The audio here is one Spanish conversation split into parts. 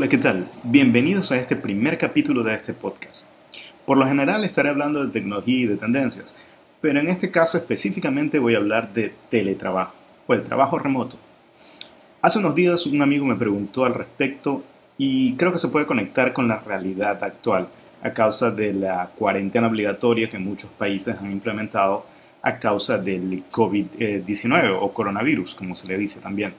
Hola, ¿qué tal? Bienvenidos a este primer capítulo de este podcast. Por lo general estaré hablando de tecnología y de tendencias, pero en este caso específicamente voy a hablar de teletrabajo o el trabajo remoto. Hace unos días un amigo me preguntó al respecto y creo que se puede conectar con la realidad actual a causa de la cuarentena obligatoria que muchos países han implementado a causa del COVID-19 o coronavirus, como se le dice también.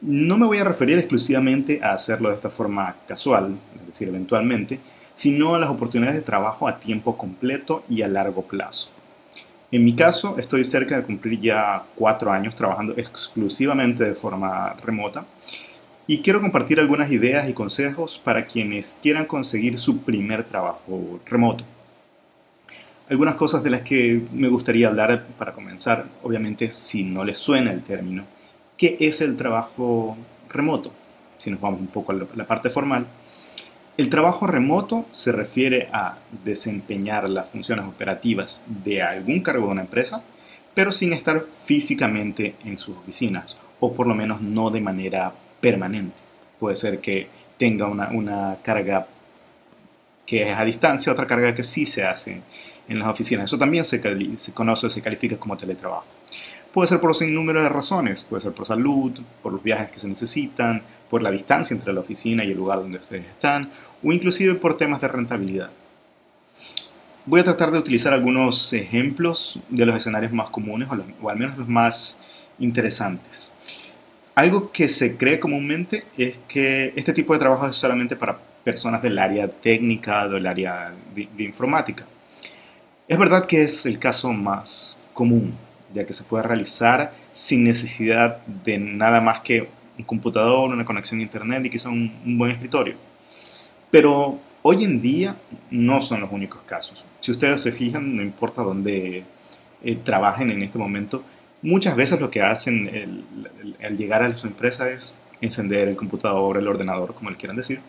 No me voy a referir exclusivamente a hacerlo de esta forma casual, es decir, eventualmente, sino a las oportunidades de trabajo a tiempo completo y a largo plazo. En mi caso, estoy cerca de cumplir ya cuatro años trabajando exclusivamente de forma remota y quiero compartir algunas ideas y consejos para quienes quieran conseguir su primer trabajo remoto. Algunas cosas de las que me gustaría hablar para comenzar, obviamente si no les suena el término, ¿Qué es el trabajo remoto? Si nos vamos un poco a la parte formal, el trabajo remoto se refiere a desempeñar las funciones operativas de algún cargo de una empresa, pero sin estar físicamente en sus oficinas, o por lo menos no de manera permanente. Puede ser que tenga una, carga que es a distancia, otra carga que sí se hace en las oficinas. Eso también se, se conoce, se califica como teletrabajo. Puede ser por un número de razones, puede ser por salud, por los viajes que se necesitan, por la distancia entre la oficina y el lugar donde ustedes están, o inclusive por temas de rentabilidad. Voy a tratar de utilizar algunos ejemplos de los escenarios más comunes, o, al menos los más interesantes. Algo que se cree comúnmente es que este tipo de trabajo es solamente para personas del área técnica, del área de informática. Es verdad que es el caso más común, ya que se puede realizar sin necesidad de nada más que un computador, una conexión a internet y quizá un, buen escritorio. Pero hoy en día no son los únicos casos. Si ustedes se fijan, no importa dónde eh, trabajen en este momento, muchas veces lo que hacen al llegar a su empresa es encender el computador, el ordenador, como le quieran decir,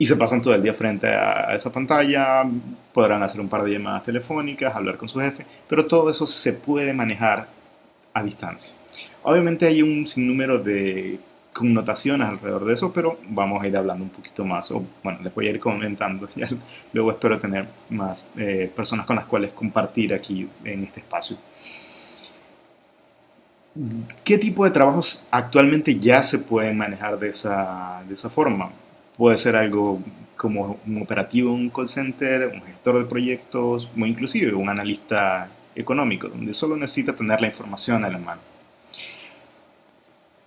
y se pasan todo el día frente a, esa pantalla, podrán hacer un par de llamadas telefónicas, hablar con su jefe, pero todo eso se puede manejar a distancia. Obviamente hay un sinnúmero de connotaciones alrededor de eso, pero vamos a ir hablando un poquito más, o bueno, les voy a ir comentando, y luego espero tener más eh, personas con las cuales compartir aquí en este espacio. ¿Qué tipo de trabajos actualmente ya se pueden manejar de esa, de esa forma? Puede ser algo como un operativo un call center, un gestor de proyectos o inclusive un analista económico, donde solo necesita tener la información a la mano.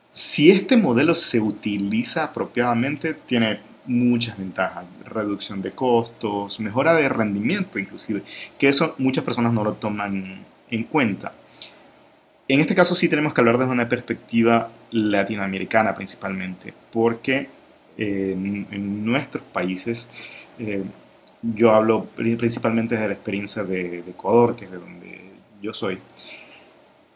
Si este modelo se utiliza apropiadamente, tiene muchas ventajas, reducción de costos, mejora de rendimiento inclusive, que eso muchas personas no lo toman en cuenta. En este caso sí tenemos que hablar desde una perspectiva latinoamericana principalmente, porque en, nuestros países. Eh, yo hablo principalmente de la experiencia de, Ecuador, que es de donde yo soy.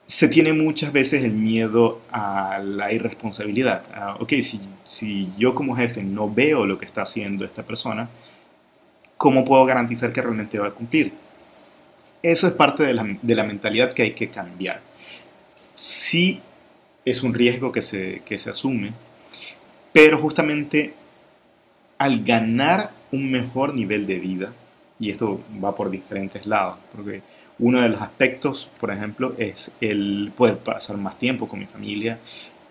Se tiene muchas veces el miedo a la irresponsabilidad. ok, si, si yo como jefe no veo lo que está haciendo esta persona, ¿cómo puedo garantizar que realmente va a cumplir? Eso es parte de la, de la mentalidad que hay que cambiar. Sí es un riesgo que se, que se asume, pero justamente al ganar un mejor nivel de vida, y esto va por diferentes lados, porque uno de los aspectos, por ejemplo, es el poder pasar más tiempo con mi familia,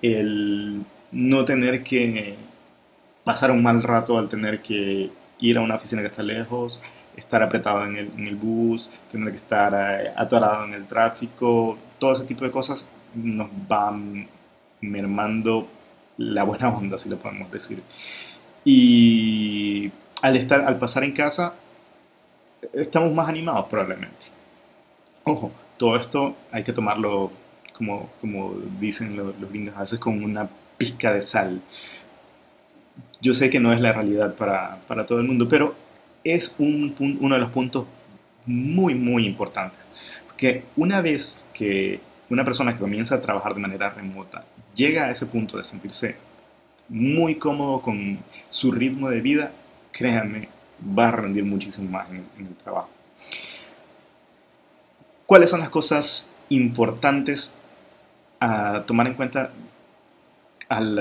el no tener que pasar un mal rato al tener que ir a una oficina que está lejos, estar apretado en el, bus, tener que estar eh, atorado en el tráfico, todo ese tipo de cosas nos van mermando la buena onda, si lo podemos decir. Y al, estar, al pasar en casa, estamos más animados probablemente. Ojo, todo esto hay que tomarlo, como, como dicen los, los gringos, a veces con una pizca de sal. Yo sé que no es la realidad para, para todo el mundo, pero es un, uno de los puntos muy, muy importantes. Porque una vez que una persona que comienza a trabajar de manera remota llega a ese punto de sentirse muy cómodo con su ritmo de vida, créanme, va a rendir muchísimo más en, el trabajo. ¿Cuáles son las cosas importantes a tomar en cuenta al,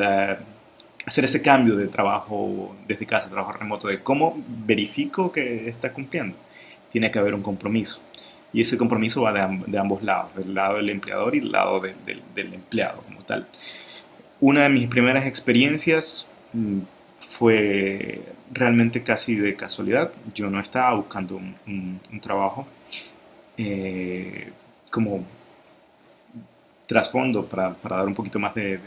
hacer ese cambio de trabajo desde casa, trabajo remoto, de cómo verifico que está cumpliendo. Tiene que haber un compromiso. Y ese compromiso va de, ambos lados, del lado del empleador y del lado del empleado como tal. Una de mis primeras experiencias mm, fue realmente casi de casualidad. Yo no estaba buscando un, trabajo eh, como trasfondo para, para, dar un poquito más de,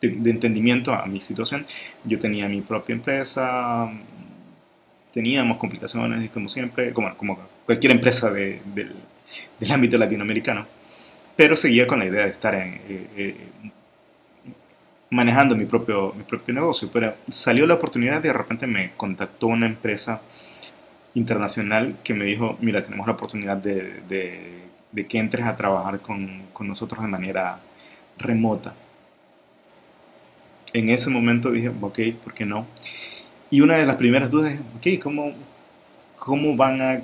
de, entendimiento a mi situación. Yo tenía mi propia empresa, teníamos complicaciones como siempre, como, como cualquier empresa del, del, ámbito latinoamericano, pero seguía con la idea de estar en, eh, eh, manejando mi propio, mi propio negocio. Pero salió la oportunidad y de repente me contactó una empresa internacional que me dijo, mira, tenemos la oportunidad de, de, que entres a trabajar con, con, nosotros de manera remota. En ese momento dije, ok, ¿por qué no? Y una de las primeras dudas es, ok, ¿cómo, cómo van a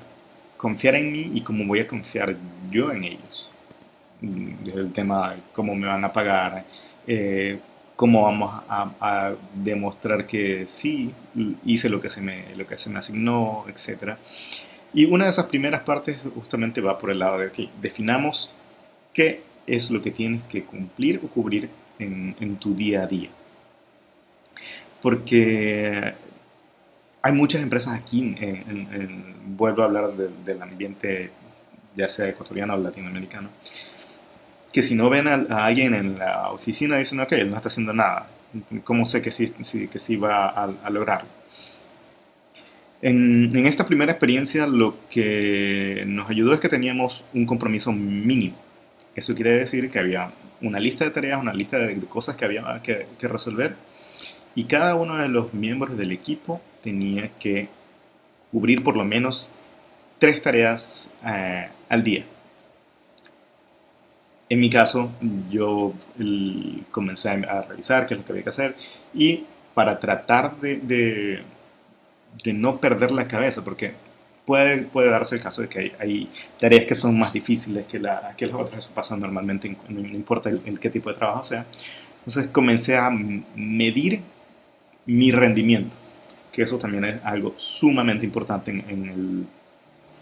confiar en mí y cómo voy a confiar yo en ellos? Desde el tema de cómo me van a pagar, eh, cómo vamos a, demostrar que sí hice lo que se me, lo que se me asignó, etc. Y una de esas primeras partes justamente va por el lado de que definamos qué es lo que tienes que cumplir o cubrir en, tu día a día. Porque hay muchas empresas aquí, vuelvo a hablar del ambiente ya sea ecuatoriano o latinoamericano, que si no ven a, alguien en la oficina dicen, ok, él no está haciendo nada. ¿Cómo sé que sí, que sí va a, lograrlo? En, en, esta primera experiencia lo que nos ayudó es que teníamos un compromiso mínimo. Eso quiere decir que había una lista de tareas, una lista de, cosas que había que, resolver y cada uno de los miembros del equipo tenía que cubrir por lo menos tres tareas eh, al día. En mi caso, yo comencé a revisar qué es lo que había que hacer y para tratar de, de, no perder la cabeza, porque puede, puede darse el caso de que hay, tareas que son más difíciles que, la, que las otras, eso pasa normalmente, no, importa el, qué tipo de trabajo sea. Entonces comencé a medir mi rendimiento, que eso también es algo sumamente importante en,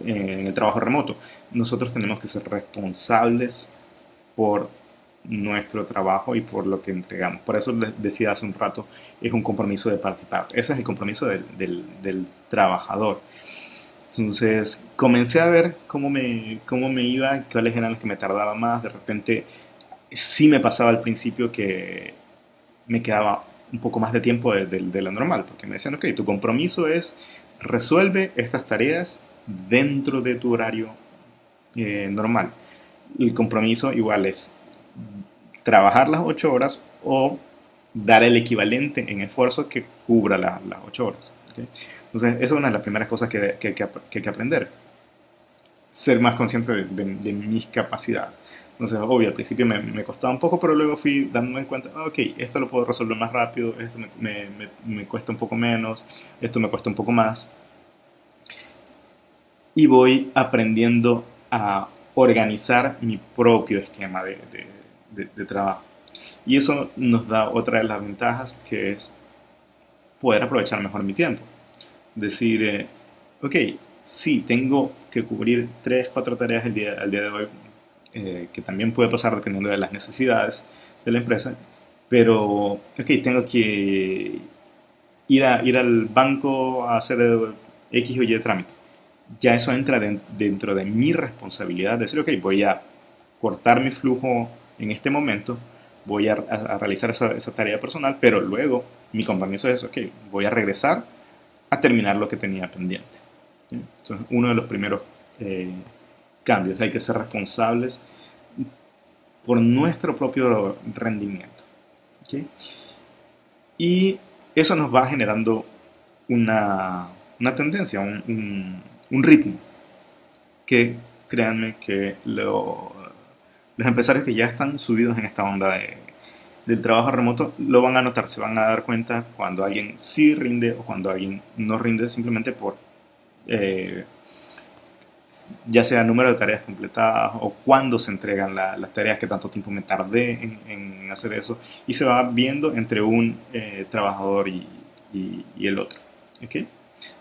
el, en el trabajo remoto. Nosotros tenemos que ser responsables por nuestro trabajo y por lo que entregamos. Por eso les decía hace un rato, es un compromiso de parte y parte. Ese es el compromiso del, del, trabajador. Entonces comencé a ver cómo me, cómo me iba, cuáles eran los que me tardaba más. De repente sí me pasaba al principio que me quedaba un poco más de tiempo de, de lo normal, porque me decían, ok, tu compromiso es resuelve estas tareas dentro de tu horario eh, normal el compromiso igual es trabajar las 8 horas o dar el equivalente en esfuerzo que cubra las 8 horas. Entonces, esa es una de las primeras cosas que, que, que, hay que aprender. Ser más consciente de, mis capacidades. Entonces, obvio, al principio me, me, costaba un poco, pero luego fui dándome cuenta, ah, ok, esto lo puedo resolver más rápido, esto me, me, me, cuesta un poco menos, esto me cuesta un poco más. Y voy aprendiendo a organizar mi propio esquema de, de, trabajo. Y eso nos da otra de las ventajas que es poder aprovechar mejor mi tiempo. Decir, eh, ok, sí, tengo que cubrir 3, 4 tareas al día, al día de hoy, eh, que también puede pasar dependiendo de las necesidades de la empresa, pero, ok, tengo que ir, a, ir al banco a hacer X o Y trámite ya eso entra dentro de mi responsabilidad. Decir, ok, voy a cortar mi flujo en este momento, voy a, realizar esa, tarea personal, pero luego mi compromiso es, ok, voy a regresar a terminar lo que tenía pendiente. Entonces, uno de los primeros eh, cambios, hay que ser responsables por nuestro propio rendimiento. Y eso nos va generando una, tendencia, un un ritmo que créanme que los empresarios que ya están subidos en esta onda del trabajo remoto lo van a notar, se van a dar cuenta cuando alguien sí rinde o cuando alguien no rinde simplemente por eh, ya sea número de tareas completadas o cuándo se entregan las tareas, que tanto tiempo me tardé en, hacer eso, y se va viendo entre un eh, trabajador y, el otro. ¿okay?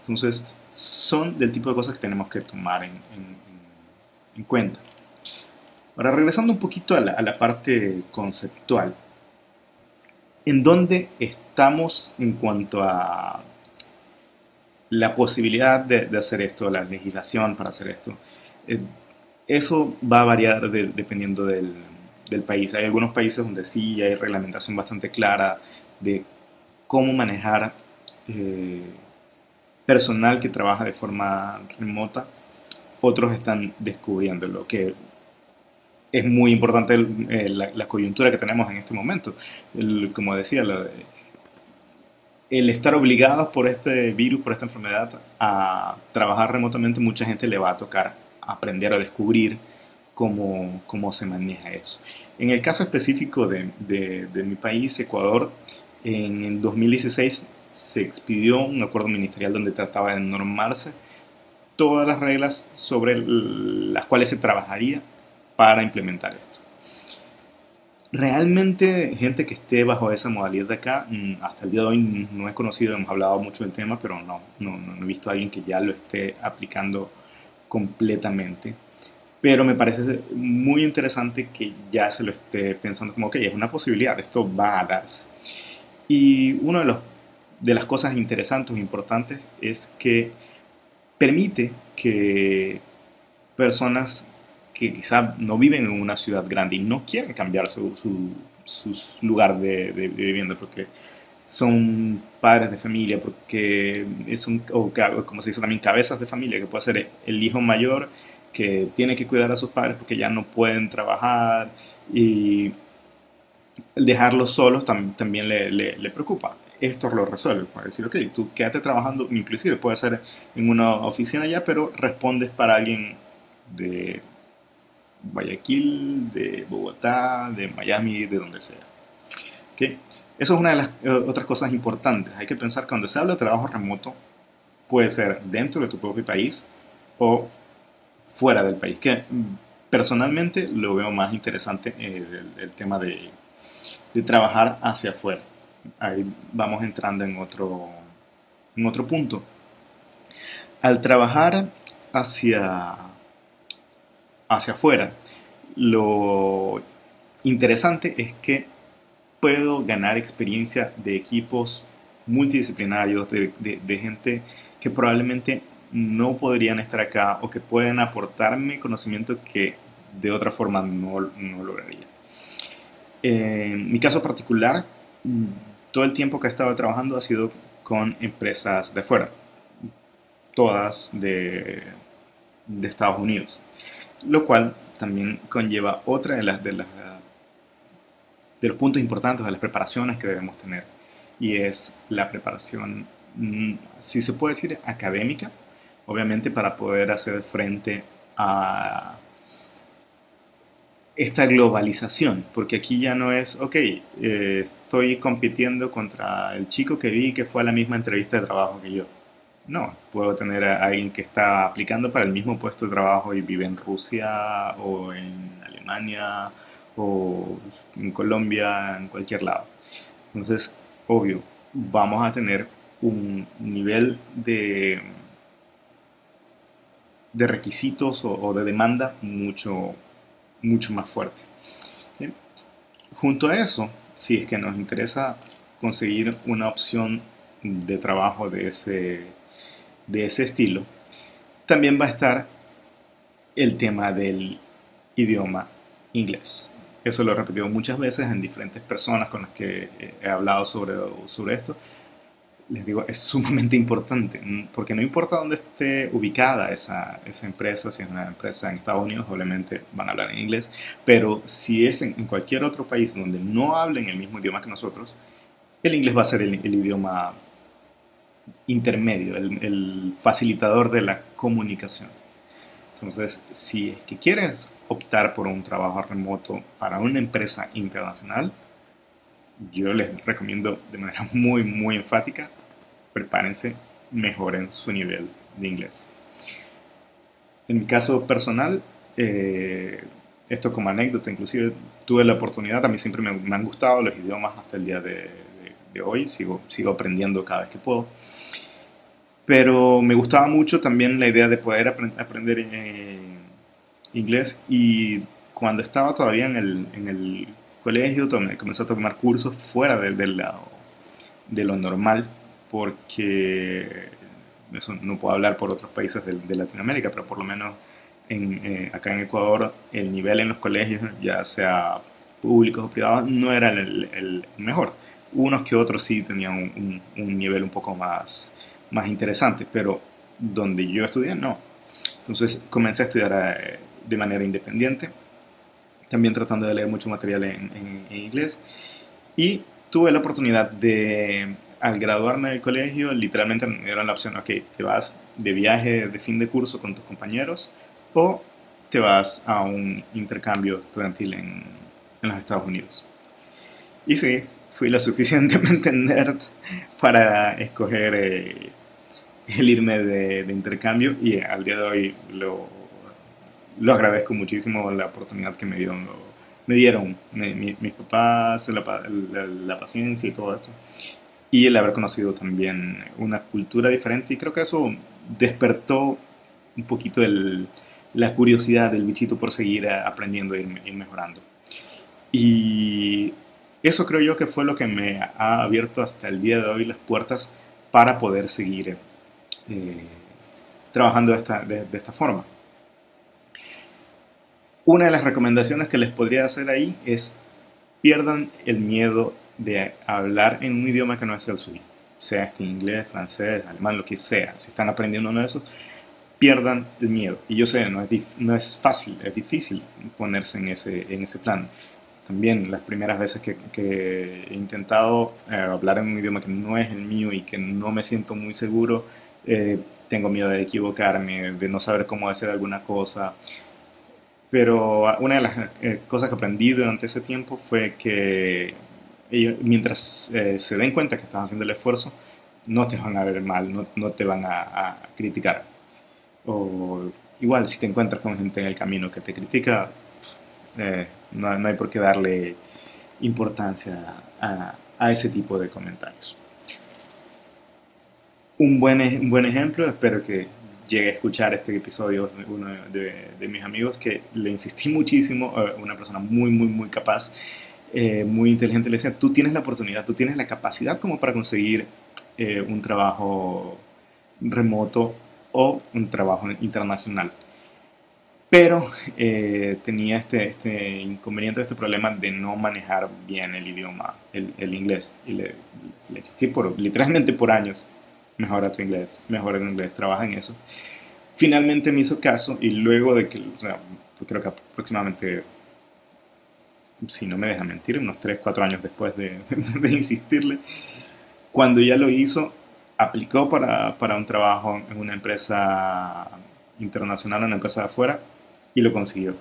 Entonces, son del tipo de cosas que tenemos que tomar en, cuenta. Ahora, regresando un poquito a la, parte conceptual, ¿en dónde estamos en cuanto a la posibilidad de, hacer esto, la legislación para hacer esto? Eh, eso va a variar dependiendo del, país. Hay algunos países donde sí hay reglamentación bastante clara de cómo manejar eh, personal que trabaja de forma remota, otros están descubriéndolo, que es muy importante eh, la, coyuntura que tenemos en este momento. como decía, el estar obligados por este virus, por esta enfermedad, a trabajar remotamente, mucha gente le va a tocar aprender a descubrir cómo, cómo se maneja eso. En el caso específico de, de mi país, Ecuador, en el 2016 se expidió un acuerdo ministerial donde trataba de normarse todas las reglas sobre las cuales se trabajaría para implementar esto. Realmente gente que esté bajo esa modalidad de acá, mm, hasta el día de hoy no he conocido, hemos hablado mucho del tema, pero no, no, no he visto a alguien que ya lo esté aplicando completamente. Pero me parece muy interesante que ya se lo esté pensando como, que es una posibilidad, esto va a darse. Y uno de los de las cosas interesantes e importantes es que permite que personas que quizá no viven en una ciudad grande y no quieren cambiar su, lugar de, vivienda porque son padres de familia, porque es un, o como se dice también, cabezas de familia, que puede ser el hijo mayor que tiene que cuidar a sus padres porque ya no pueden trabajar y dejarlos solos también le, le preocupa esto lo resuelve. Puede decir, ok, tú quédate trabajando, inclusive puede ser en una oficina ya, pero respondes para alguien de Guayaquil, de Bogotá, de Miami, de donde sea. ¿Okay? Eso es una de las eh, otras cosas importantes. Hay que pensar que cuando se habla de trabajo remoto, puede ser dentro de tu propio país o fuera del país. Que mm, personalmente lo veo más interesante eh, el, tema de, de trabajar hacia afuera ahí vamos entrando en otro, en otro punto. Al trabajar hacia, hacia afuera, lo interesante es que puedo ganar experiencia de equipos multidisciplinarios, de, gente que probablemente no podrían estar acá o que pueden aportarme conocimiento que de otra forma no, no lograría. En mi caso particular, todo el tiempo que he estado trabajando ha sido con empresas de fuera, todas de, Estados Unidos, lo cual también conlleva otra de las, de las de los puntos importantes de las preparaciones que debemos tener y es la preparación, mm, si se puede decir, académica, obviamente para poder hacer frente a esta globalización, porque aquí ya no es, ok, eh, estoy compitiendo contra el chico que vi que fue a la misma entrevista de trabajo que yo. No, puedo tener a alguien que está aplicando para el mismo puesto de trabajo y vive en Rusia o en Alemania o en Colombia, en cualquier lado. Entonces, obvio, vamos a tener un nivel de, de requisitos o, de demanda mucho mucho más fuerte. Junto a eso, si es que nos interesa conseguir una opción de trabajo de ese, de ese estilo, también va a estar el tema del idioma inglés. Eso lo he repetido muchas veces en diferentes personas con las que he hablado sobre, sobre esto les digo, es sumamente importante, porque no importa dónde esté ubicada esa, esa, empresa, si es una empresa en Estados Unidos, obviamente van a hablar en inglés, pero si es en, cualquier otro país donde no hablen el mismo idioma que nosotros, el inglés va a ser el, idioma intermedio, el, facilitador de la comunicación. Entonces, si es que quieres optar por un trabajo remoto para una empresa internacional, yo les recomiendo de manera muy, muy enfática, prepárense, mejoren su nivel de inglés. en mi caso personal, eh, esto como anécdota, inclusive tuve la oportunidad, a mí siempre me, han gustado los idiomas hasta el día de, hoy, sigo, sigo aprendiendo cada vez que puedo. Pero me gustaba mucho también la idea de poder aprender eh, inglés y cuando estaba todavía en el, en el colegio comencé a tomar cursos fuera de, de lo normal porque eso no puedo hablar por otros países de, Latinoamérica, pero por lo menos en, eh, acá en Ecuador el nivel en los colegios, ya sea públicos o privados, no era el, mejor. Unos que otros sí tenían un, nivel un poco más, más interesante, pero donde yo estudié no. Entonces comencé a estudiar eh, de manera independiente, también tratando de leer mucho material en, inglés y tuve la oportunidad de al graduarme del colegio, literalmente me dieron la opción, ok, te vas de viaje de fin de curso con tus compañeros o te vas a un intercambio estudiantil en, en los Estados Unidos. Y sí, fui lo suficientemente nerd para escoger eh, el irme de, intercambio y al día de hoy lo, lo agradezco muchísimo la oportunidad que me dieron, me dieron mis papás, la, la, paciencia y todo eso y el haber conocido también una cultura diferente y creo que eso despertó un poquito la curiosidad del bichito por seguir aprendiendo y, mejorando. Y eso creo yo que fue lo que me ha abierto hasta el día de hoy las puertas para poder seguir eh, trabajando de esta, de esta forma. Una de las recomendaciones que les podría hacer ahí es pierdan el miedo de hablar en un idioma que no es el suyo, sea este inglés, francés, alemán, lo que sea. Si están aprendiendo uno de esos, pierdan el miedo. Y yo sé, no es, no es fácil, es difícil ponerse en ese, en ese plan. También las primeras veces que, he intentado eh, hablar en un idioma que no es el mío y que no me siento muy seguro, eh, tengo miedo de equivocarme, de no saber cómo hacer alguna cosa. Pero una de las eh, cosas que aprendí durante ese tiempo fue que mientras eh, se den cuenta que estás haciendo el esfuerzo, no te van a ver mal, no, no te van a, criticar. O igual, si te encuentras con gente en el camino que te critica, eh, no, no, hay por qué darle importancia a, a, ese tipo de comentarios. Un buen, un buen ejemplo, espero que llegue a escuchar este episodio uno de, de, mis amigos que le insistí muchísimo, una persona muy, muy, muy capaz eh, muy inteligente, le decía, tú tienes la oportunidad, tú tienes la capacidad como para conseguir eh, un trabajo remoto o un trabajo internacional. Pero eh, tenía este, este inconveniente, este problema de no manejar bien el idioma, el, el inglés. Y le, insistí por, literalmente por años, mejora tu inglés, mejora tu inglés, trabaja en eso. Finalmente me hizo caso y luego de que, o sea, creo que aproximadamente si no me deja mentir, unos 3, 4 años después de, insistirle, cuando ya lo hizo, aplicó para, para, un trabajo en una empresa internacional, una empresa de afuera, y lo consiguió.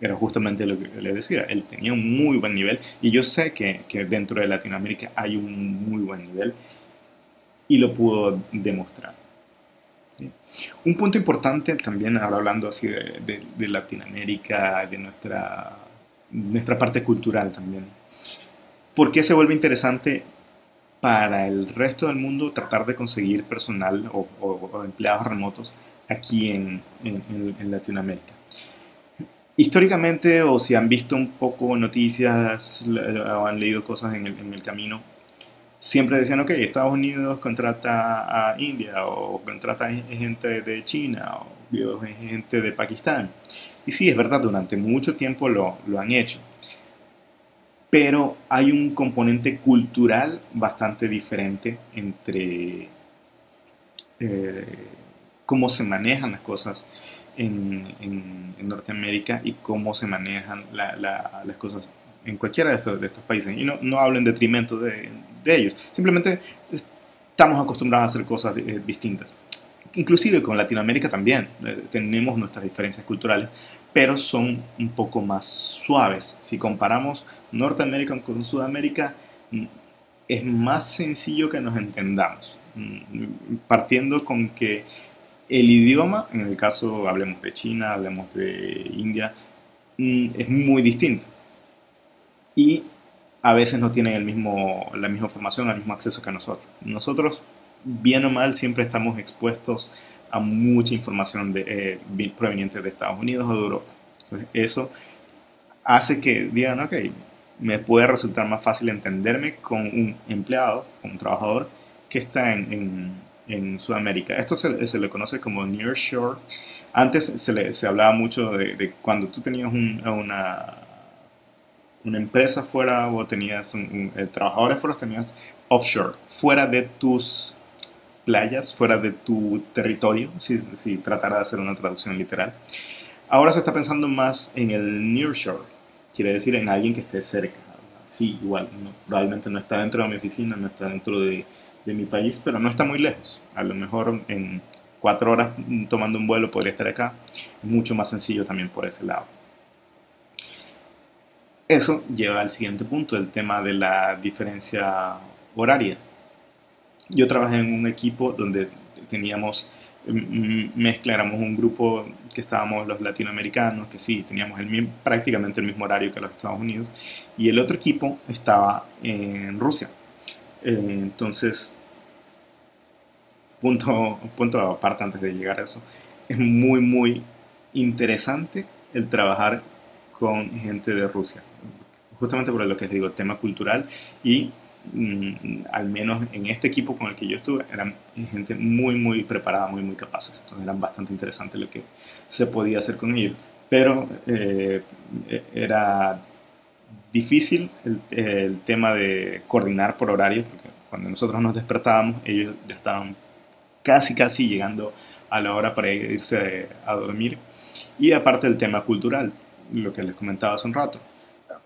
Era justamente lo que le decía, él tenía un muy buen nivel, y yo sé que, que dentro de Latinoamérica hay un muy buen nivel, y lo pudo demostrar. Un punto importante también, ahora hablando así de, de, de Latinoamérica, de nuestra nuestra parte cultural también. ¿Por qué se vuelve interesante para el resto del mundo tratar de conseguir personal o, empleados remotos aquí en, en, Latinoamérica? Históricamente, o si han visto un poco noticias o han leído cosas en el, en el camino, siempre decían, ok, Estados Unidos contrata a India o contrata gente de China o gente de Pakistán. Y sí, es verdad, durante mucho tiempo lo, lo han hecho. Pero hay un componente cultural bastante diferente entre eh, cómo se manejan las cosas en, en, Norteamérica y cómo se manejan las cosas en cualquiera de estos, de estos países. Y no, no hablo en detrimento de, de, ellos, simplemente estamos acostumbrados a hacer cosas eh, distintas inclusive con Latinoamérica también eh, tenemos nuestras diferencias culturales, pero son un poco más suaves. Si comparamos Norteamérica con Sudamérica, mm, es más sencillo que nos entendamos, mm, partiendo con que el idioma, en el caso hablemos de China, hablemos de India, mm, es muy distinto. Y a veces no tienen el mismo, la misma formación, el mismo acceso que nosotros. Nosotros, bien o mal, siempre estamos expuestos a mucha información de, eh, proveniente de Estados Unidos o de Europa. Entonces, eso hace que digan, ok, me puede resultar más fácil entenderme con un empleado, con un trabajador que está en, en, Sudamérica. Esto se, se, le conoce como Nearshore. Antes se, le, se hablaba mucho de, cuando tú tenías una, una empresa fuera o tenías un, eh, trabajadores fuera, tenías offshore, fuera de tus playas, fuera de tu territorio, si, si tratara de hacer una traducción literal. Ahora se está pensando más en el nearshore, quiere decir en alguien que esté cerca. Sí, igual, probablemente no está dentro de mi oficina, no está dentro de, de mi país, pero no está muy lejos. A lo mejor en cuatro horas tomando un vuelo podría estar acá. Mucho más sencillo también por ese lado. Eso lleva al siguiente punto, el tema de la diferencia horaria. Yo trabajé en un equipo donde teníamos mezcla, éramos un grupo que estábamos los latinoamericanos, que sí, teníamos el, prácticamente el mismo horario que los Estados Unidos, y el otro equipo estaba en Rusia. Eh, entonces, punto, punto aparte antes de llegar a eso, es muy, muy interesante el trabajar con gente de Rusia, justamente por lo que les digo, el tema cultural y Mm, al menos en este equipo con el que yo estuve, eran gente muy, muy preparada, muy, muy capaces. Entonces eran bastante interesantes lo que se podía hacer con ellos. Pero eh, era difícil el, tema de coordinar por horario, porque cuando nosotros nos despertábamos, ellos ya estaban casi, casi llegando a la hora para irse a dormir. Y aparte el tema cultural, lo que les comentaba hace un rato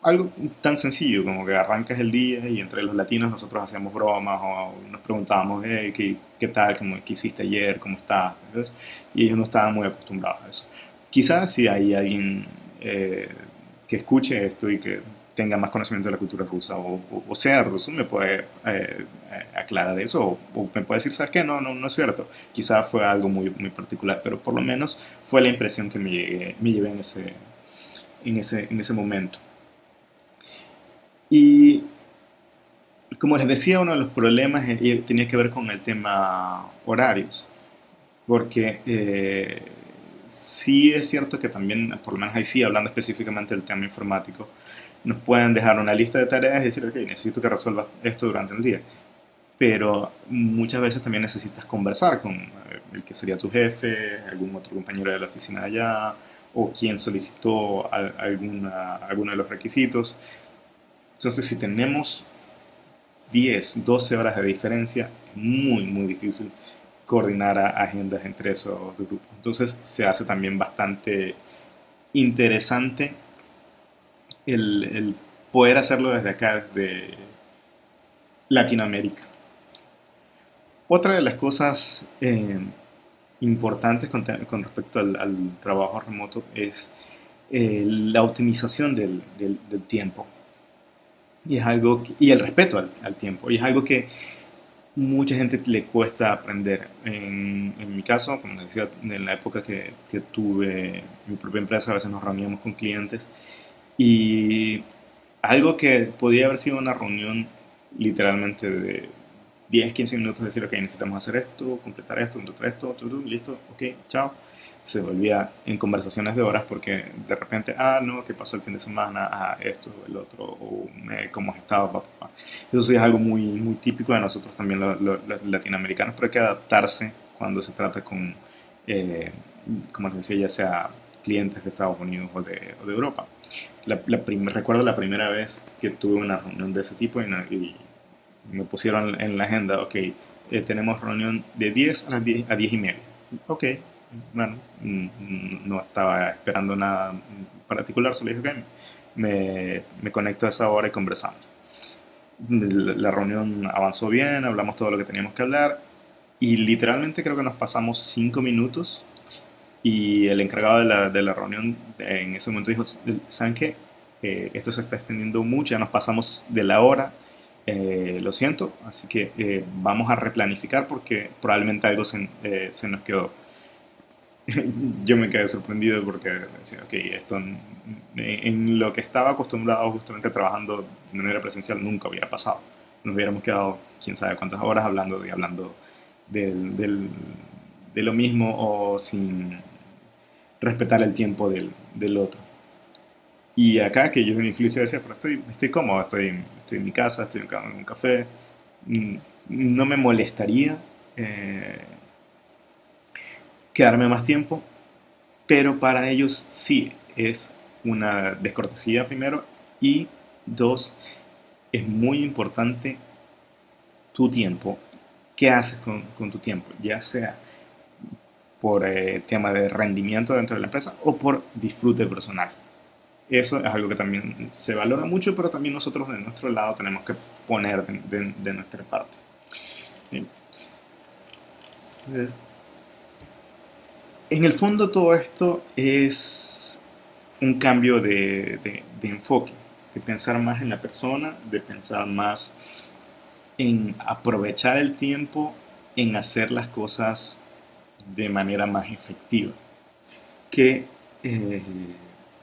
algo tan sencillo como que arrancas el día y entre los latinos nosotros hacíamos bromas o nos preguntábamos, ¿qué, ¿qué, tal? ¿Cómo, ¿Qué hiciste ayer? ¿Cómo estás? Y ellos no estaban muy acostumbrados a eso. Quizás si hay alguien eh, que escuche esto y que tenga más conocimiento de la cultura rusa o, o, sea ruso, me puede eh, eh, aclarar eso o, me puede decir, ¿sabes qué? No, no, no es cierto. Quizás fue algo muy, muy particular, pero por lo menos fue la impresión que me, me llevé en ese, en ese, en ese momento. Y como les decía, uno de los problemas eh, tenía que ver con el tema horarios, porque eh, sí es cierto que también, por lo menos ahí sí, hablando específicamente del tema informático, nos pueden dejar una lista de tareas y decir, ok, necesito que resuelvas esto durante el día. Pero muchas veces también necesitas conversar con eh, el que sería tu jefe, algún otro compañero de la oficina allá, o quien solicitó alguna, alguno de los requisitos. Entonces, si tenemos 10, 12 horas de diferencia, muy, muy difícil coordinar agendas entre esos grupos. Entonces, se hace también bastante interesante el, poder hacerlo desde acá, desde Latinoamérica. Otra de las cosas eh, importantes con, respecto al, trabajo remoto es eh, la optimización del tiempo. Y es algo, y el respeto al, tiempo, y es algo que mucha gente le cuesta aprender. En, en mi caso, como decía, en la época que, que, tuve mi propia empresa, a veces nos reuníamos con clientes, y algo que podía haber sido una reunión literalmente de 10, 15 minutos, decir, ok, necesitamos hacer esto, completar esto, completar esto, listo, ok, chao se volvía en conversaciones de horas porque de repente, ah, no, ¿qué pasó el fin de semana? Ah, esto, el otro, o cómo has estado. Eso sí es algo muy, muy típico de nosotros también, los, latinoamericanos, pero hay que adaptarse cuando se trata con, eh, como les decía, ya sea clientes de Estados Unidos o de, o de Europa. La, recuerdo la primera vez que tuve una reunión de ese tipo y, me pusieron en la agenda, ok, eh, tenemos reunión de 10 a las 10, a 10 y media. Ok, bueno, mm, no estaba esperando nada particular, solo dije, que me, me, conecto a esa hora y conversamos. La, reunión avanzó bien, hablamos todo lo que teníamos que hablar y literalmente creo que nos pasamos cinco minutos y el encargado de la, de la reunión en ese momento dijo, ¿saben qué? Eh, esto se está extendiendo mucho, ya nos pasamos de la hora, eh, lo siento, así que eh, vamos a replanificar porque probablemente algo se, se nos quedó yo me quedé sorprendido porque decía, ok, esto en, lo que estaba acostumbrado justamente trabajando de manera presencial nunca hubiera pasado. Nos hubiéramos quedado quién sabe cuántas horas hablando y hablando del, del, de lo mismo o sin respetar el tiempo del, del otro. Y acá que yo incluso decía, pero estoy, estoy cómodo, estoy, estoy en mi casa, estoy en un café, mm, no me molestaría eh, quedarme más tiempo, pero para ellos sí es una descortesía primero y dos, es muy importante tu tiempo. ¿Qué haces con, con tu tiempo? Ya sea por eh, tema de rendimiento dentro de la empresa o por disfrute personal. Eso es algo que también se valora mucho, pero también nosotros de nuestro lado tenemos que poner de, de, nuestra parte. en el fondo todo esto es un cambio de, de, de, enfoque, de pensar más en la persona, de pensar más en aprovechar el tiempo, en hacer las cosas de manera más efectiva. Que eh,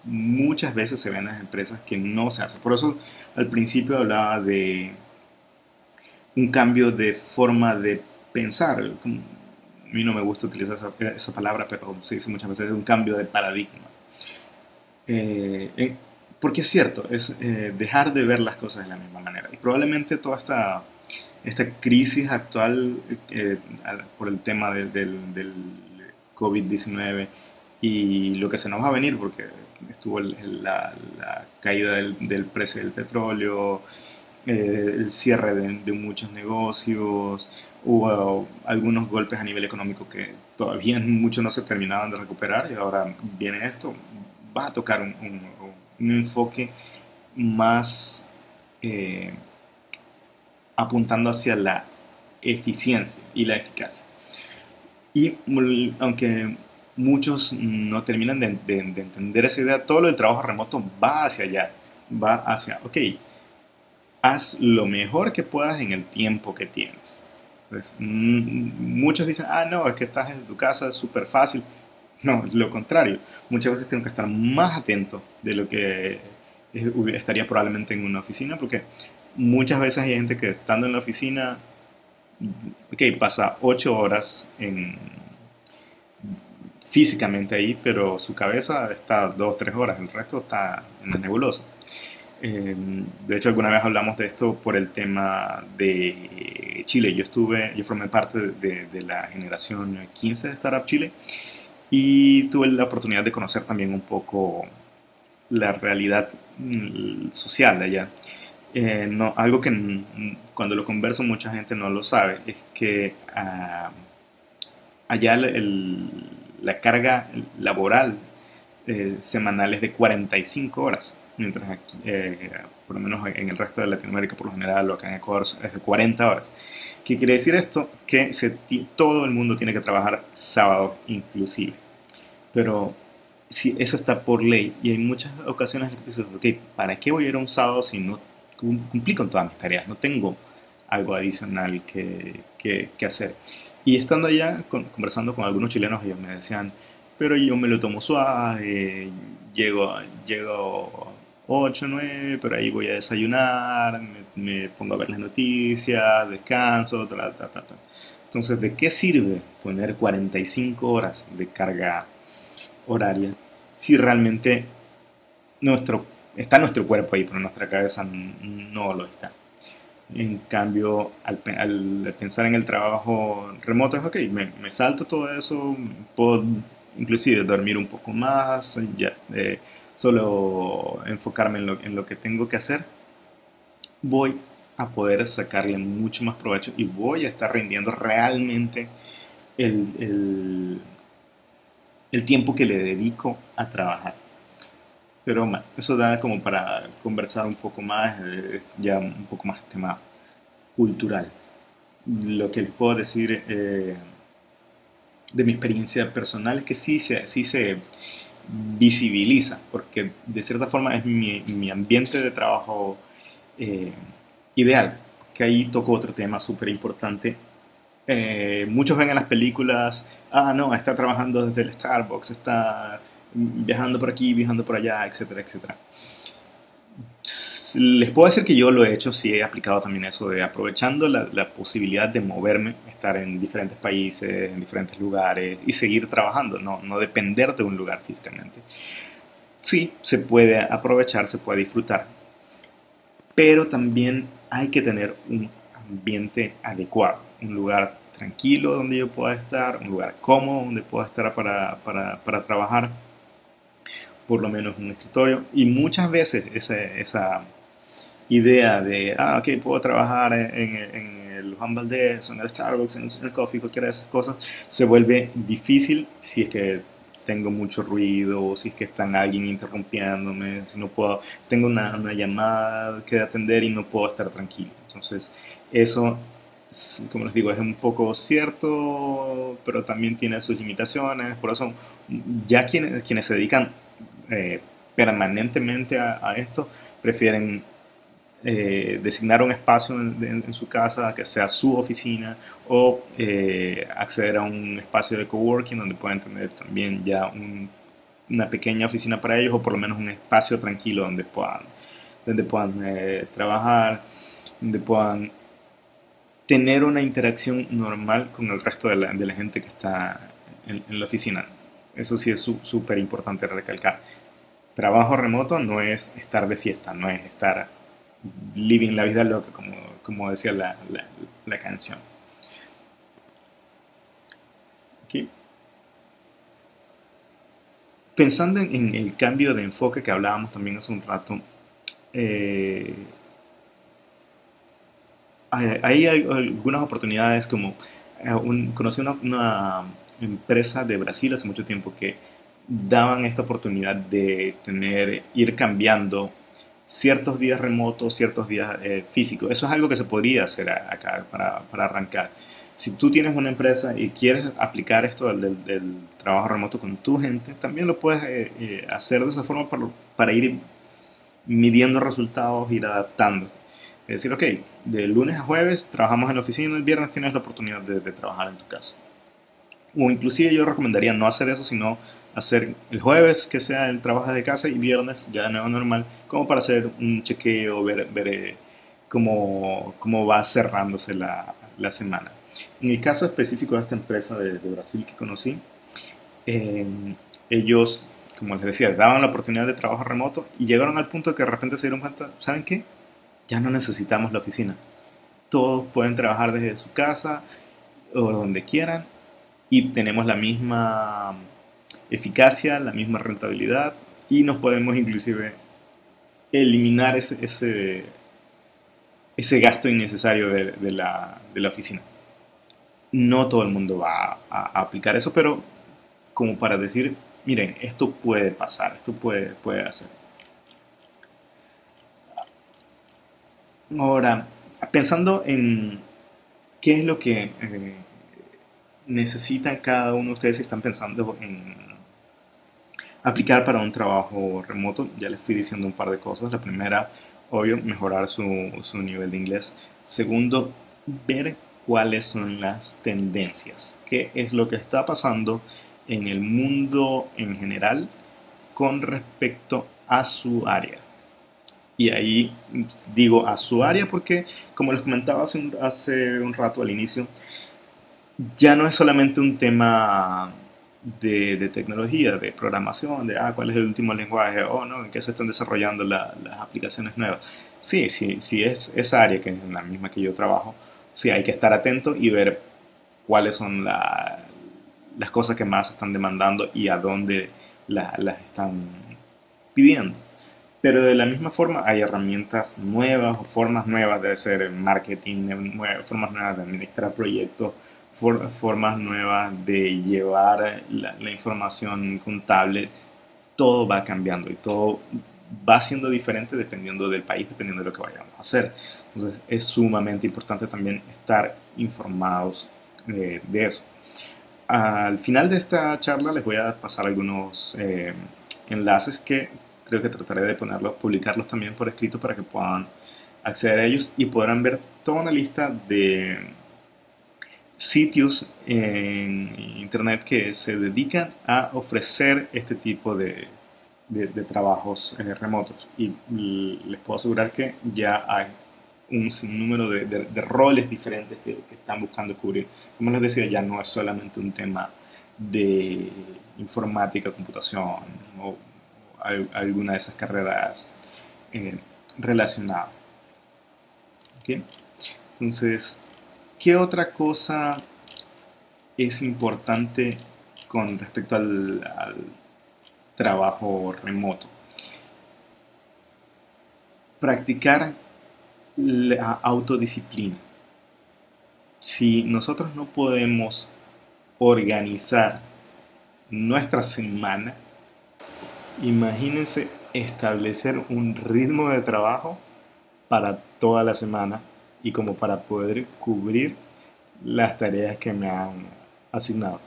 muchas veces se ven en las empresas que no se hace. Por eso al principio hablaba de un cambio de forma de pensar. A mí no me gusta utilizar esa, palabra, pero se dice muchas veces un cambio de paradigma. Eh, eh, porque es cierto, es dejar de ver las cosas de la misma manera. Y probablemente toda esta esta crisis actual eh, por el tema del, del COVID-19 y lo que se nos va a venir, porque estuvo la, caída del, precio del petróleo, eh, el cierre de, muchos negocios, hubo algunos golpes a nivel económico que todavía muchos no se terminaban de recuperar y ahora viene esto, va a tocar un, enfoque más... Eh, apuntando hacia la eficiencia y la eficacia. Y aunque muchos no terminan de, entender esa idea, todo el trabajo remoto va hacia allá, va hacia, ok, haz lo mejor que puedas en el tiempo que tienes. Pues, muchos dicen, ah, no, es que estás en tu casa, es súper fácil. No, lo contrario. Muchas veces tengo que estar más atento de lo que estaría probablemente en una oficina, porque muchas veces hay gente que estando en la oficina, ok, pasa ocho horas en, físicamente ahí, pero su cabeza está dos, tres horas, el resto está en las nebulosas. Em, de hecho, alguna vez hablamos de esto por el tema de Chile. Yo estuve, yo formé parte de, de la generación 15 de Startup Chile y tuve la oportunidad de conocer también un poco la realidad mm, social de allá. Eh, no, algo que cuando lo converso mucha gente no lo sabe, es que ah, allá la carga laboral eh, semanal es de 45 horas, mientras aquí, eh, por lo menos en el resto de Latinoamérica por lo general o acá en Ecuador es de 40 horas. ¿Qué quiere decir esto? Que todo el mundo tiene que trabajar sábado inclusive. Pero si eso está por ley y hay muchas ocasiones en que dices, ok, ¿para qué voy a ir a un sábado si no cumplí con todas mis tareas, no tengo algo adicional que, que, hacer. Y estando allá, conversando con algunos chilenos, ellos me decían, pero yo me lo tomo suave, llego, llego 8, 9, pero ahí voy a desayunar, me, pongo a ver las noticias, descanso, ta, ta, ta, Entonces, ¿de qué sirve poner 45 horas de carga horaria si realmente nuestro está nuestro cuerpo ahí, pero nuestra cabeza no lo está. En cambio, al, pensar en el trabajo remoto es, ok, me, salto todo eso, puedo inclusive dormir un poco más, ya, eh, solo enfocarme en lo, que tengo que hacer, voy a poder sacarle mucho más provecho y voy a estar rindiendo realmente el tiempo que le dedico a trabajar. Pero eso da como para conversar un poco más, es ya un poco más tema cultural. Lo que les puedo decir eh, de mi experiencia personal es que sí se, sí se visibiliza, porque de cierta forma es mi, mi ambiente de trabajo eh, ideal, que ahí toco otro tema súper importante, eh, muchos ven en las películas, ah, no, está trabajando desde el Starbucks, está viajando por aquí, viajando por allá, etcétera, etcétera. Les puedo decir que yo lo he hecho, sí he aplicado también eso de aprovechando la, la posibilidad de moverme, estar en diferentes países, en diferentes lugares y seguir trabajando, no, no depender de un lugar físicamente. Sí, se puede aprovechar, se puede disfrutar, pero también hay que tener un ambiente adecuado, un lugar tranquilo donde yo pueda estar, un lugar cómodo donde pueda estar para, para, para trabajar, por lo menos un escritorio. Y muchas veces esa, esa idea de, ah, ok, puedo trabajar en, en, el Juan Valdez, en el Starbucks, en el Coffee, cualquiera de esas cosas, se vuelve difícil si es que tengo mucho ruido, si es que están alguien interrumpiéndome, si no puedo, tengo una, una llamada que atender y no puedo estar tranquilo. Entonces, eso como les digo, es un poco cierto, pero también tiene sus limitaciones. Por eso, ya quienes, quienes se dedican eh, permanentemente a, esto prefieren eh, designar un espacio en, su casa que sea su oficina o eh, acceder a un espacio de coworking donde puedan tener también ya una pequeña oficina para ellos o por lo menos un espacio tranquilo donde puedan, donde puedan trabajar, donde puedan tener una interacción normal con el resto de la, de la gente que está en, la oficina. Eso sí es súper importante recalcar. Trabajo remoto no es estar de fiesta, no es estar living la vida loca, como, como decía la, la, canción. Pensando en, el cambio de enfoque que hablábamos también hace un rato, eh, hay, algunas oportunidades como eh, conocí una, empresa de Brasil hace mucho tiempo que daban esta oportunidad de tener, ir cambiando ciertos días remotos, ciertos días eh, físicos. Eso es algo que se podría hacer acá para, arrancar. Si tú tienes una empresa y quieres aplicar esto del, del, trabajo remoto con tu gente, también lo puedes eh, hacer de esa forma para, ir midiendo resultados, ir adaptando. Es decir, ok, de lunes a jueves trabajamos en la oficina, el viernes tienes la oportunidad de, trabajar en tu casa. O inclusive yo recomendaría no hacer eso, sino hacer el jueves que sea el trabajo de casa y viernes ya de nuevo normal, como para hacer un chequeo, ver, ver eh, cómo, cómo, va cerrándose la, la, semana. En el caso específico de esta empresa de, Brasil que conocí, eh, ellos, como les decía, daban la oportunidad de trabajo remoto y llegaron al punto de que de repente se dieron cuenta, ¿saben qué? ya no necesitamos la oficina. Todos pueden trabajar desde su casa o donde quieran y tenemos la misma eficacia, la misma rentabilidad y nos podemos inclusive eliminar ese, ese, ese gasto innecesario de, la, de, la, oficina. No todo el mundo va a, aplicar eso, pero como para decir, miren, esto puede pasar, esto puede, puede hacer. Ahora, pensando en qué es lo que eh, necesita cada uno de ustedes si están pensando en aplicar para un trabajo remoto, ya les fui diciendo un par de cosas. La primera, obvio, mejorar su, su nivel de inglés. Segundo, ver cuáles son las tendencias, qué es lo que está pasando en el mundo en general con respecto a su área. Y ahí digo a su área porque, como les comentaba hace hace un rato al inicio, ya no es solamente un tema de, de, tecnología, de programación, de ah, cuál es el último lenguaje o no, en qué se están desarrollando las aplicaciones nuevas. Sí, sí, sí es esa área que es la misma que yo trabajo. Sí, hay que estar atento y ver cuáles son las cosas que más están demandando y a dónde las están pidiendo. Pero de la misma forma hay herramientas nuevas o formas nuevas de hacer marketing, formas nuevas de administrar proyectos, formas nuevas de llevar la, información contable. Todo va cambiando y todo va siendo diferente dependiendo del país, dependiendo de lo que vayamos a hacer. Entonces es sumamente importante también estar informados eh, de eso. Al final de esta charla les voy a pasar algunos eh, enlaces que creo que trataré de ponerlos, publicarlos también por escrito para que puedan acceder a ellos y podrán ver toda una lista de sitios en internet que se dedican a ofrecer este tipo de, trabajos eh, remotos. Y les puedo asegurar que ya hay un sinnúmero de, de roles diferentes que, están buscando cubrir. Como les decía, ya no es solamente un tema de informática, computación o, alguna de esas carreras eh, relacionadas. Entonces, ¿qué otra cosa es importante con respecto al, al trabajo remoto? Practicar la autodisciplina. Si nosotros no podemos organizar nuestra semana, imagínense establecer un ritmo de trabajo para toda la semana y como para poder cubrir las tareas que me han asignado.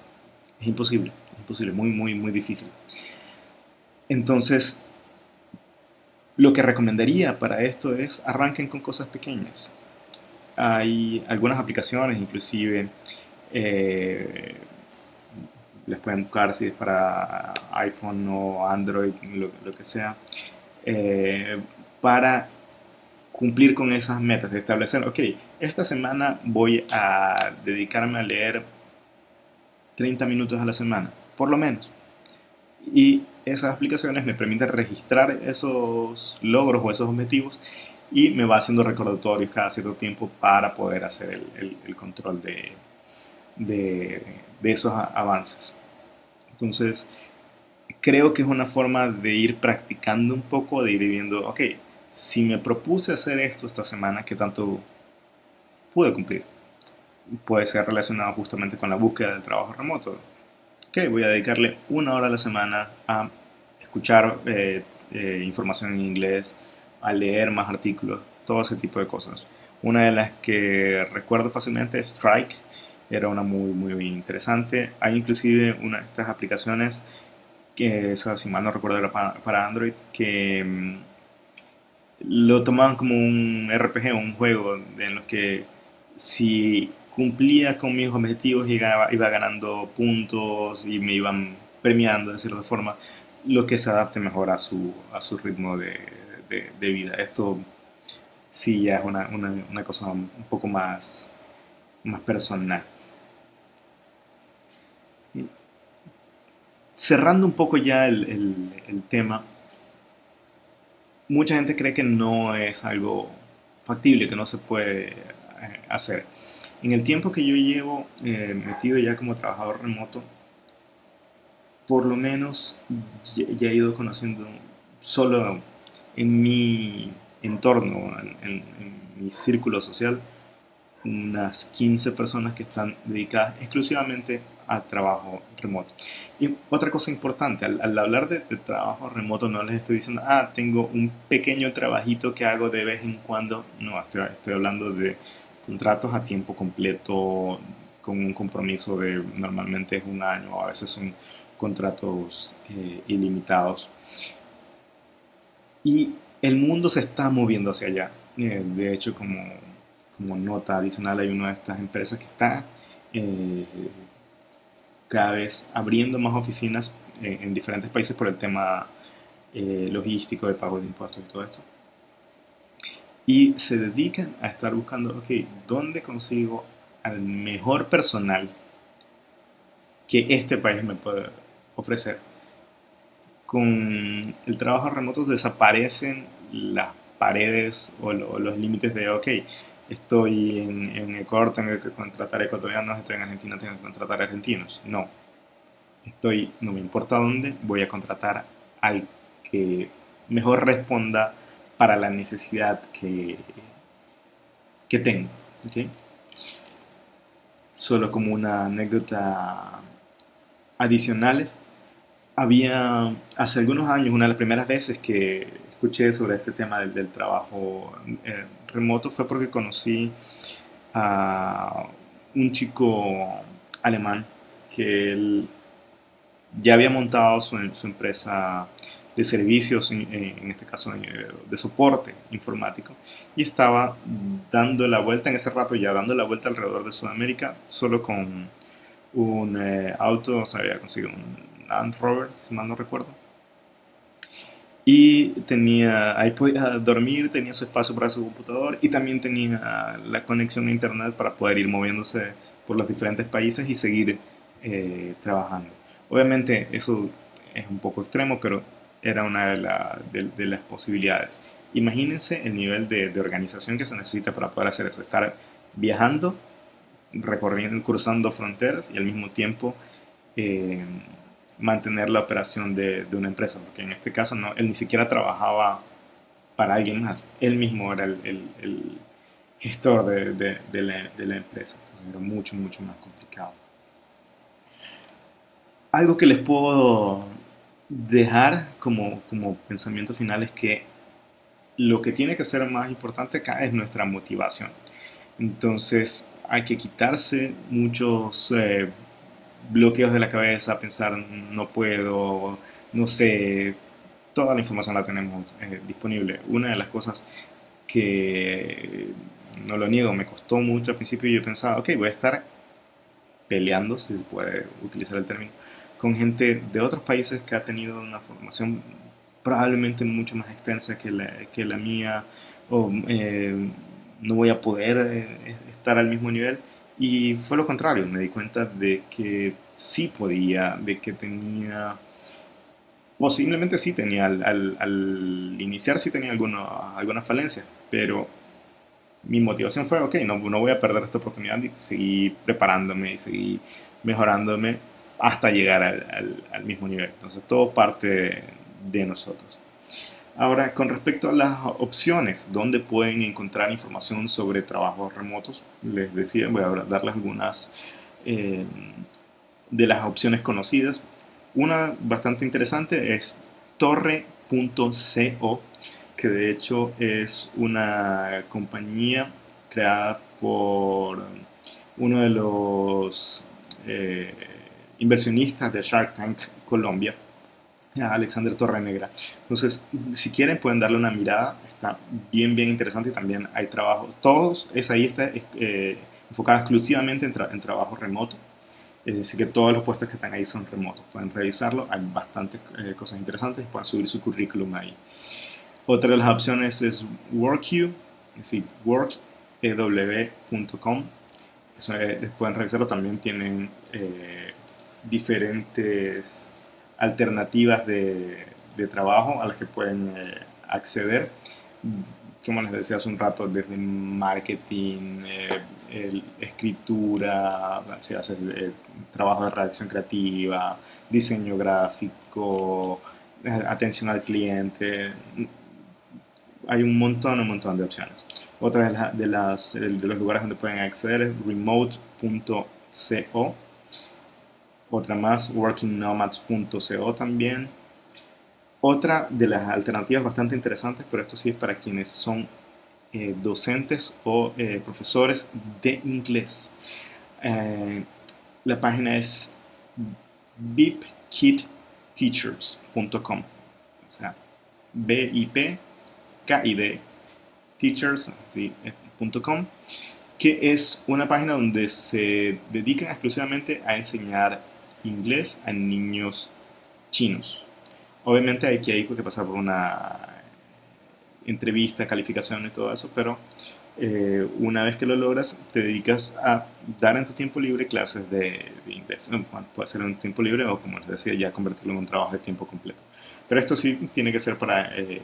Es imposible, es imposible, muy, muy, muy difícil. Entonces, lo que recomendaría para esto es arranquen con cosas pequeñas. Hay algunas aplicaciones, inclusive, eh, les pueden buscar si es para iPhone o Android, lo, que sea, eh, para cumplir con esas metas, de establecer, ok, esta semana voy a dedicarme a leer 30 minutos a la semana, por lo menos. Y esas aplicaciones me permiten registrar esos logros o esos objetivos y me va haciendo recordatorios cada cierto tiempo para poder hacer el, control de, de, esos avances. Entonces, creo que es una forma de ir practicando un poco, de ir viendo, ok, si me propuse hacer esto esta semana, ¿qué tanto pude cumplir? Puede ser relacionado justamente con la búsqueda del trabajo remoto ok, voy a dedicarle una hora a la semana a escuchar eh, eh, información en inglés, a leer más artículos, todo ese tipo de cosas. Una de las que recuerdo fácilmente es Strike, era una muy, muy interesante. Hay inclusive una de estas aplicaciones que, si mal no recuerdo, era para, Android, que mm, lo tomaban como un RPG, un juego en lo que si cumplía con mis objetivos y iba, ganando puntos y me iban premiando de cierta forma, lo que se adapte mejor a su, a su ritmo de, de, vida. Esto sí ya es una, una, una, cosa un poco más, más personal. Cerrando un poco ya el, el tema, mucha gente cree que no es algo factible, que no se puede eh, hacer. En el tiempo que yo llevo eh, metido ya como trabajador remoto, por lo menos ya, he ido conociendo solo en mi entorno, en, mi círculo social, unas 15 personas que están dedicadas exclusivamente al trabajo remoto. Y otra cosa importante, al, hablar de, trabajo remoto no les estoy diciendo, ah, tengo un pequeño trabajito que hago de vez en cuando. No, estoy hablando de contratos a tiempo completo con un compromiso de normalmente es un año, a veces son contratos eh, ilimitados. Y el mundo se está moviendo hacia allá. Eh, de hecho, como, como, nota adicional, hay una de estas empresas que está eh, cada vez abriendo más oficinas en diferentes países por el tema logístico de pago de impuestos y todo esto y se dedican a estar buscando, ok, ¿dónde consigo al mejor personal que este país me puede ofrecer? Con el trabajo remoto desaparecen las paredes o, los límites de, ok, estoy en, Ecuador, tengo que contratar ecuatorianos, estoy en Argentina, tengo que contratar argentinos. No, estoy, no me importa dónde, voy a contratar al que mejor responda para la necesidad que, que tengo. Solo como una anécdota adicional, había hace algunos años, una de las primeras veces que escuché sobre este tema del, trabajo eh, remoto fue porque conocí a un chico alemán que él ya había montado su, empresa de servicios, en, este caso de soporte informático, y estaba dando la vuelta en ese rato, ya dando la vuelta alrededor de Sudamérica, solo con un eh, auto, o sea, había conseguido un Land Rover, si mal no recuerdo. Y tenía, ahí podía dormir, tenía su espacio para su computador y también tenía la conexión a internet para poder ir moviéndose por los diferentes países y seguir eh, trabajando. Obviamente eso es un poco extremo, pero era una de, de, las posibilidades. Imagínense el nivel de, de, organización que se necesita para poder hacer eso, estar viajando, recorriendo, cruzando fronteras y al mismo tiempo eh, mantener la operación de, una empresa, porque en este caso no, él ni siquiera trabajaba para alguien más, él mismo era el, el, gestor de, de la empresa, era mucho, mucho más complicado. Algo que les puedo dejar como, como pensamiento final es que lo que tiene que ser más importante acá es nuestra motivación. Entonces hay que quitarse muchos eh, bloqueos de la cabeza, pensar no puedo, no sé, toda la información la tenemos eh, disponible. Una de las cosas que, no lo niego, me costó mucho al principio y yo pensaba, ok, voy a estar peleando, si se puede utilizar el término, con gente de otros países que ha tenido una formación probablemente mucho más extensa que la, que la mía, o eh, no voy a poder eh, estar al mismo nivel. Y fue lo contrario, me di cuenta de que sí podía, de que tenía, posiblemente sí tenía, al, al, iniciar sí tenía alguna, alguna falencia, pero mi motivación fue, ok, no, no voy a perder esta oportunidad y seguir preparándome y seguir mejorándome hasta llegar al, mismo nivel. Entonces todo parte de, nosotros. Ahora, con respecto a las opciones, ¿dónde pueden encontrar información sobre trabajos remotos? Les decía, voy a darles algunas eh, de las opciones conocidas. Una bastante interesante es torre.co, que de hecho es una compañía creada por uno de los eh, inversionistas de Shark Tank Colombia, Alexander Torrenegra. Entonces, si quieren pueden darle una mirada, está bien, bien interesante también hay trabajo. Todos, esa ahí está eh, enfocada exclusivamente en, trabajo remoto. Es decir, que todos los puestos que están ahí son remotos. Pueden revisarlo, hay bastantes eh, cosas interesantes pueden subir su currículum ahí. Otra de las opciones es WorkU, es decir, workew.com. Eh, pueden revisarlo, también tienen diferentes alternativas de, trabajo a las que pueden eh, acceder. Como les decía hace un rato, desde marketing, eh, escritura, se hace eh, trabajo de redacción creativa, diseño gráfico, atención al cliente. Hay un montón, un montón de opciones. Otra de, de, las, de los lugares donde pueden acceder es remote.co otra más, workingnomads.co también. Otra de las alternativas bastante interesantes, pero esto sí es para quienes son eh, docentes o eh, profesores de inglés. Eh, la página es bipkitteachers.com. O sea, B-I-P-K-I-D teachers.com, que es una página donde se dedican exclusivamente a enseñar inglés a niños chinos. Obviamente hay que pasar por una entrevista, calificación y todo eso, pero eh, una vez que lo logras, te dedicas a dar en tu tiempo libre clases de, inglés. puede ser en tiempo libre o, como les decía, ya convertirlo en un trabajo de tiempo completo. Pero esto sí tiene que ser para eh,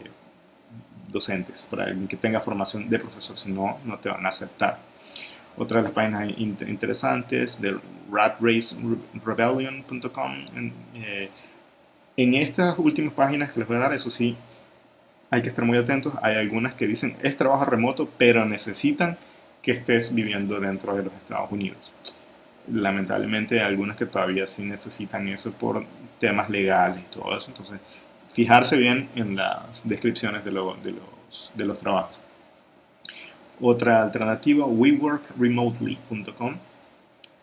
docentes, para alguien que tenga formación de profesor, si no, no te van a aceptar. Otra de las páginas interesantes de ratracerebellion.com. En, eh, en estas últimas páginas que les voy a dar, eso sí, hay que estar muy atentos. Hay algunas que dicen es trabajo remoto, pero necesitan que estés viviendo dentro de los Estados Unidos. Lamentablemente hay algunas que todavía sí necesitan eso por temas legales y todo eso. Entonces, fijarse bien en las descripciones de, de, los, de los trabajos. Otra alternativa, WeWorkRemotely.com.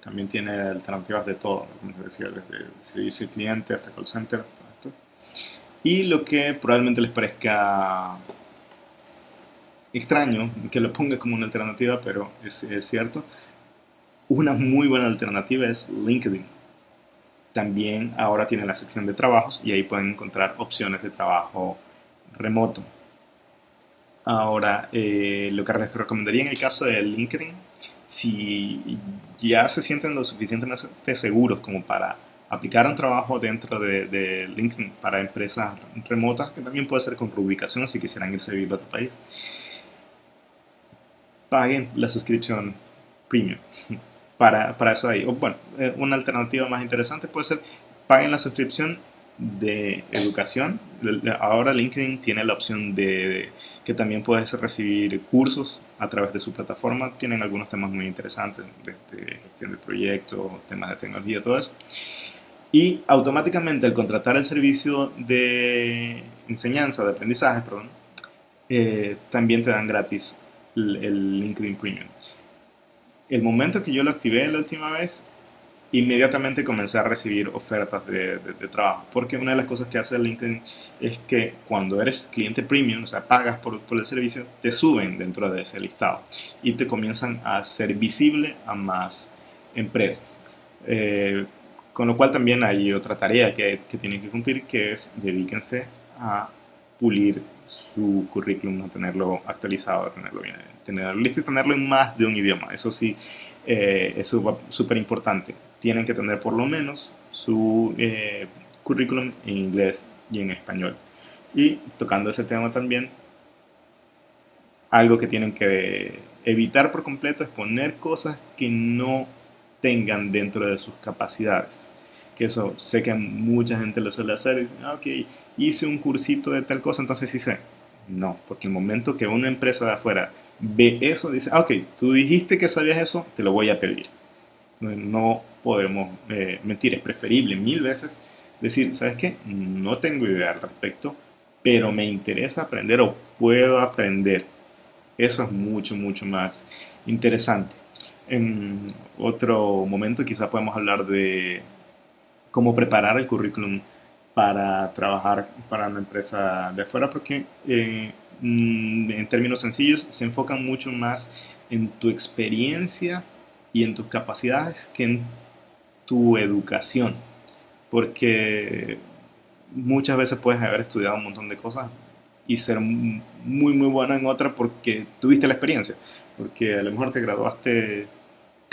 También tiene alternativas de todo, como decía, desde servicio cliente hasta call center. Y lo que probablemente les parezca extraño, que lo ponga como una alternativa, pero es, es cierto, una muy buena alternativa es LinkedIn. También ahora tiene la sección de trabajos y ahí pueden encontrar opciones de trabajo remoto. Ahora, eh, lo que les recomendaría en el caso de LinkedIn, si ya se sienten lo suficientemente seguros como para aplicar un trabajo dentro de, LinkedIn para empresas remotas, que también puede ser con reubicación si quisieran irse a vivir a otro país, paguen la suscripción premium. Para, para eso ahí. O bueno, eh, una alternativa más interesante puede ser paguen la suscripción de educación. Ahora LinkedIn tiene la opción de que también puedes recibir cursos a través de su plataforma. Tienen algunos temas muy interesantes de, gestión de proyectos, temas de tecnología, todo eso. Y automáticamente al contratar el servicio de enseñanza, de aprendizaje, perdón, eh, también te dan gratis el, el LinkedIn Premium. El momento que yo lo activé la última vez, inmediatamente comencé a recibir ofertas de, trabajo. Porque una de las cosas que hace LinkedIn es que cuando eres cliente premium, o sea, pagas por, el servicio, te suben dentro de ese listado y te comienzan a ser visible a más empresas. Eh, con lo cual también hay otra tarea que, que tienen que cumplir, que es dedíquense a pulir su currículum, a tenerlo actualizado, a tenerlo bien, tenerlo listo y tenerlo en más de un idioma. Eso sí, eh, es súper importante. Tienen que tener por lo menos su eh, currículum en inglés y en español. Y tocando ese tema también, algo que tienen que evitar por completo es poner cosas que no tengan dentro de sus capacidades. Que eso sé que mucha gente lo suele hacer. Dicen, ah, ok, hice un cursito de tal cosa, entonces sí sé. No, porque el momento que una empresa de afuera ve eso, dice, ah, ok, tú dijiste que sabías eso, te lo voy a pedir. No podemos eh, mentir, es preferible mil veces decir, ¿sabes qué? No tengo idea al respecto, pero me interesa aprender o puedo aprender. Eso es mucho, mucho más interesante. En otro momento quizá podemos hablar de cómo preparar el currículum para trabajar para una empresa de afuera, porque eh, Mm, en términos sencillos, se enfocan mucho más en tu experiencia y en tus capacidades que en tu educación. Porque muchas veces puedes haber estudiado un montón de cosas y ser muy, muy bueno en otra porque tuviste la experiencia. Porque a lo mejor te graduaste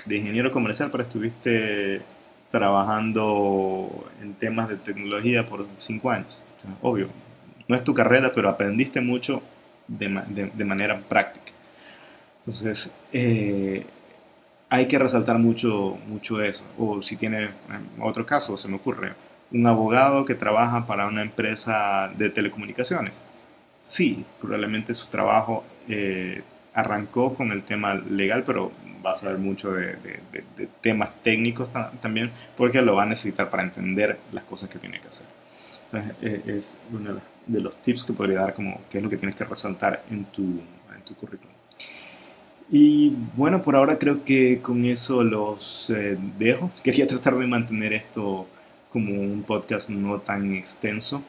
de ingeniero comercial, pero estuviste trabajando en temas de tecnología por cinco años. obvio, no es tu carrera, pero aprendiste mucho de, manera práctica. Entonces, eh, hay que resaltar mucho, mucho eso. O si tiene otro caso, se me ocurre, un abogado que trabaja para una empresa de telecomunicaciones. Sí, probablemente su trabajo eh, arrancó con el tema legal, pero va a saber mucho de, temas técnicos también, porque lo va a necesitar para entender las cosas que tiene que hacer. Eh, es uno de los tips que podría dar como qué es lo que tienes que resaltar en tu, en tu currículum. Y bueno, por ahora creo que con eso los eh, dejo. Quería tratar de mantener esto como un podcast no tan extenso.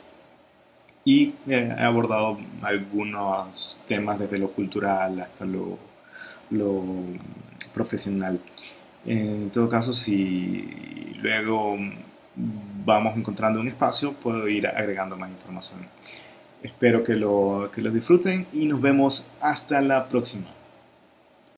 Y eh, he abordado algunos temas desde lo cultural hasta lo, lo profesional. En todo caso, si luego vamos encontrando un espacio, puedo ir agregando más información. Espero que lo, que lo disfruten y nos vemos hasta la próxima.